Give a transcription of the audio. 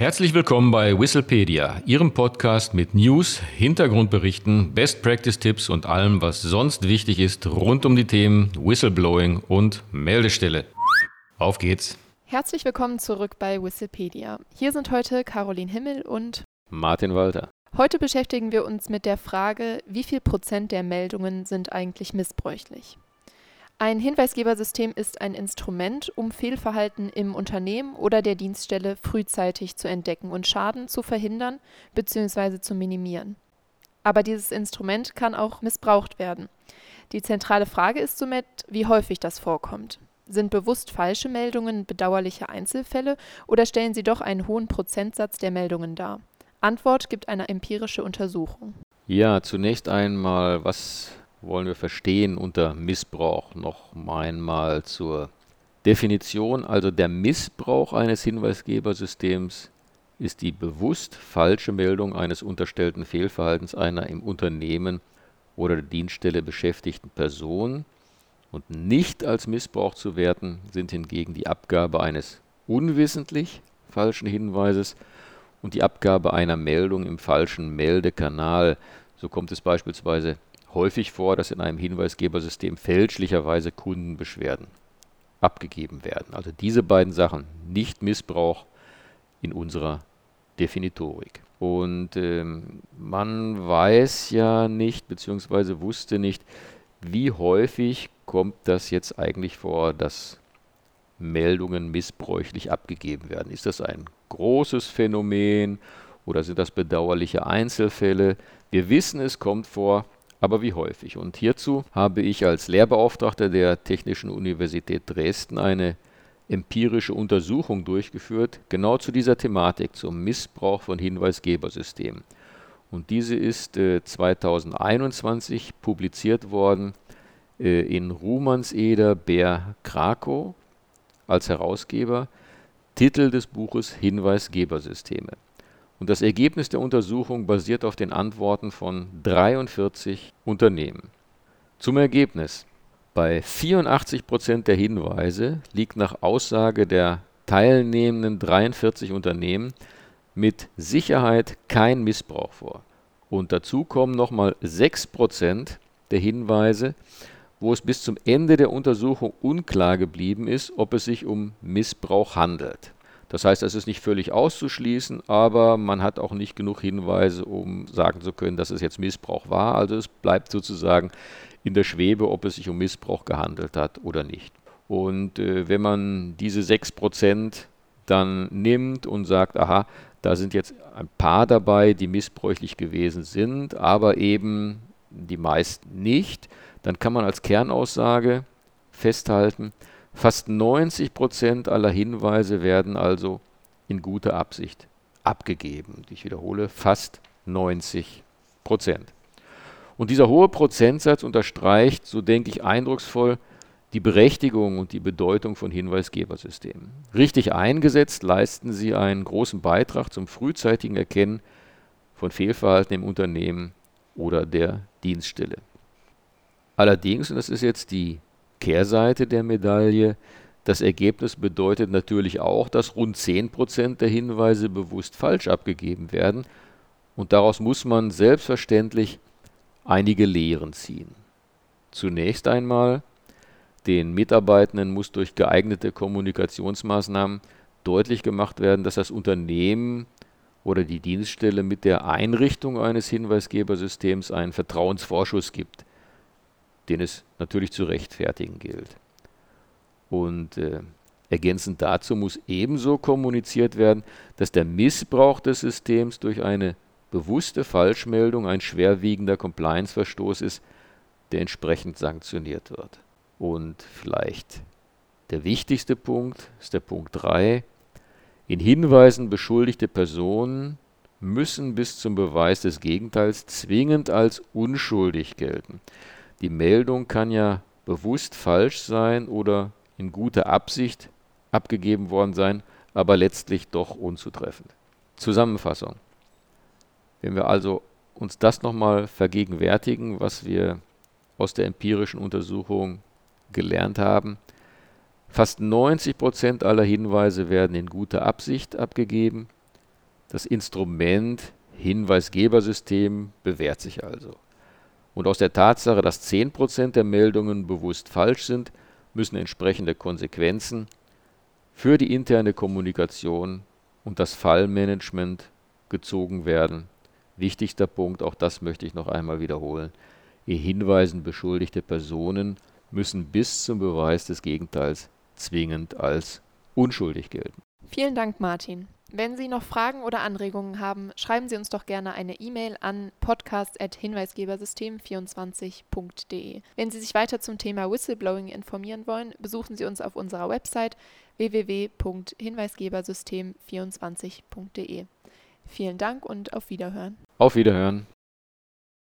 Herzlich willkommen bei Whistlepedia, Ihrem Podcast mit News, Hintergrundberichten, Best Practice Tipps und allem, was sonst wichtig ist rund um die Themen Whistleblowing und Meldestelle. Auf geht's! Herzlich willkommen zurück bei Whistlepedia. Hier sind heute Caroline Himmel und Martin Walter. Heute beschäftigen wir uns mit der Frage, wie viel Prozent der Meldungen sind eigentlich missbräuchlich. Ein Hinweisgebersystem ist ein Instrument, um Fehlverhalten im Unternehmen oder der Dienststelle frühzeitig zu entdecken und Schaden zu verhindern bzw. zu minimieren. Aber dieses Instrument kann auch missbraucht werden. Die zentrale Frage ist somit, wie häufig das vorkommt. Sind bewusst falsche Meldungen bedauerliche Einzelfälle oder stellen sie doch einen hohen Prozentsatz der Meldungen dar? Antwort gibt eine empirische Untersuchung. Ja, zunächst einmal, was wollen wir verstehen unter Missbrauch. Noch einmal zur Definition. Also der Missbrauch eines Hinweisgebersystems ist die bewusst falsche Meldung eines unterstellten Fehlverhaltens einer im Unternehmen oder der Dienststelle beschäftigten Person. Und nicht als Missbrauch zu werten sind hingegen die Abgabe eines unwissentlich falschen Hinweises und die Abgabe einer Meldung im falschen Meldekanal. So kommt es beispielsweise häufig vor, dass in einem Hinweisgebersystem fälschlicherweise Kundenbeschwerden abgegeben werden. Also diese beiden Sachen, nicht Missbrauch in unserer Definitorik. Und ähm, man weiß ja nicht, beziehungsweise wusste nicht, wie häufig kommt das jetzt eigentlich vor, dass Meldungen missbräuchlich abgegeben werden. Ist das ein großes Phänomen oder sind das bedauerliche Einzelfälle? Wir wissen, es kommt vor, aber wie häufig. Und hierzu habe ich als Lehrbeauftragter der Technischen Universität Dresden eine empirische Untersuchung durchgeführt, genau zu dieser Thematik, zum Missbrauch von Hinweisgebersystemen. Und diese ist äh, 2021 publiziert worden äh, in Rumanseder Bär Krakow als Herausgeber. Titel des Buches Hinweisgebersysteme. Und das Ergebnis der Untersuchung basiert auf den Antworten von 43 Unternehmen. Zum Ergebnis. Bei 84 Prozent der Hinweise liegt nach Aussage der teilnehmenden 43 Unternehmen mit Sicherheit kein Missbrauch vor. Und dazu kommen nochmal 6 Prozent der Hinweise, wo es bis zum Ende der Untersuchung unklar geblieben ist, ob es sich um Missbrauch handelt. Das heißt, es ist nicht völlig auszuschließen, aber man hat auch nicht genug Hinweise, um sagen zu können, dass es jetzt Missbrauch war. Also es bleibt sozusagen in der Schwebe, ob es sich um Missbrauch gehandelt hat oder nicht. Und äh, wenn man diese 6% dann nimmt und sagt, aha, da sind jetzt ein paar dabei, die missbräuchlich gewesen sind, aber eben die meisten nicht, dann kann man als Kernaussage festhalten, Fast 90 Prozent aller Hinweise werden also in guter Absicht abgegeben. Ich wiederhole, fast 90 Prozent. Und dieser hohe Prozentsatz unterstreicht, so denke ich, eindrucksvoll die Berechtigung und die Bedeutung von Hinweisgebersystemen. Richtig eingesetzt leisten sie einen großen Beitrag zum frühzeitigen Erkennen von Fehlverhalten im Unternehmen oder der Dienststelle. Allerdings, und das ist jetzt die Kehrseite der Medaille. Das Ergebnis bedeutet natürlich auch, dass rund 10% der Hinweise bewusst falsch abgegeben werden. Und daraus muss man selbstverständlich einige Lehren ziehen. Zunächst einmal, den Mitarbeitenden muss durch geeignete Kommunikationsmaßnahmen deutlich gemacht werden, dass das Unternehmen oder die Dienststelle mit der Einrichtung eines Hinweisgebersystems einen Vertrauensvorschuss gibt den es natürlich zu rechtfertigen gilt. Und äh, ergänzend dazu muss ebenso kommuniziert werden, dass der Missbrauch des Systems durch eine bewusste Falschmeldung ein schwerwiegender Compliance-Verstoß ist, der entsprechend sanktioniert wird. Und vielleicht der wichtigste Punkt ist der Punkt 3. In Hinweisen beschuldigte Personen müssen bis zum Beweis des Gegenteils zwingend als unschuldig gelten. Die Meldung kann ja bewusst falsch sein oder in guter Absicht abgegeben worden sein, aber letztlich doch unzutreffend. Zusammenfassung. Wenn wir also uns das nochmal vergegenwärtigen, was wir aus der empirischen Untersuchung gelernt haben, fast 90 Prozent aller Hinweise werden in guter Absicht abgegeben, Das Instrument Hinweisgebersystem bewährt sich also. Und aus der Tatsache, dass 10% der Meldungen bewusst falsch sind, müssen entsprechende Konsequenzen für die interne Kommunikation und das Fallmanagement gezogen werden. Wichtigster Punkt, auch das möchte ich noch einmal wiederholen. Ihr Hinweisen beschuldigte Personen müssen bis zum Beweis des Gegenteils zwingend als unschuldig gelten. Vielen Dank, Martin. Wenn Sie noch Fragen oder Anregungen haben, schreiben Sie uns doch gerne eine E-Mail an podcast.hinweisgebersystem24.de. Wenn Sie sich weiter zum Thema Whistleblowing informieren wollen, besuchen Sie uns auf unserer Website www.hinweisgebersystem24.de. Vielen Dank und auf Wiederhören. Auf Wiederhören.